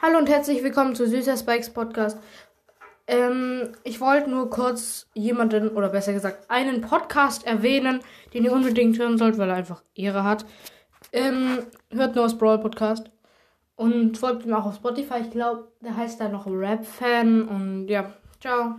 Hallo und herzlich willkommen zu Süßer Spikes Podcast. Ähm, ich wollte nur kurz jemanden, oder besser gesagt, einen Podcast erwähnen, den ihr unbedingt hören sollt, weil er einfach Ehre hat. Ähm, hört nur das Brawl Podcast. Und folgt ihm auch auf Spotify. Ich glaube, der heißt da noch Rap-Fan. Und ja, ciao.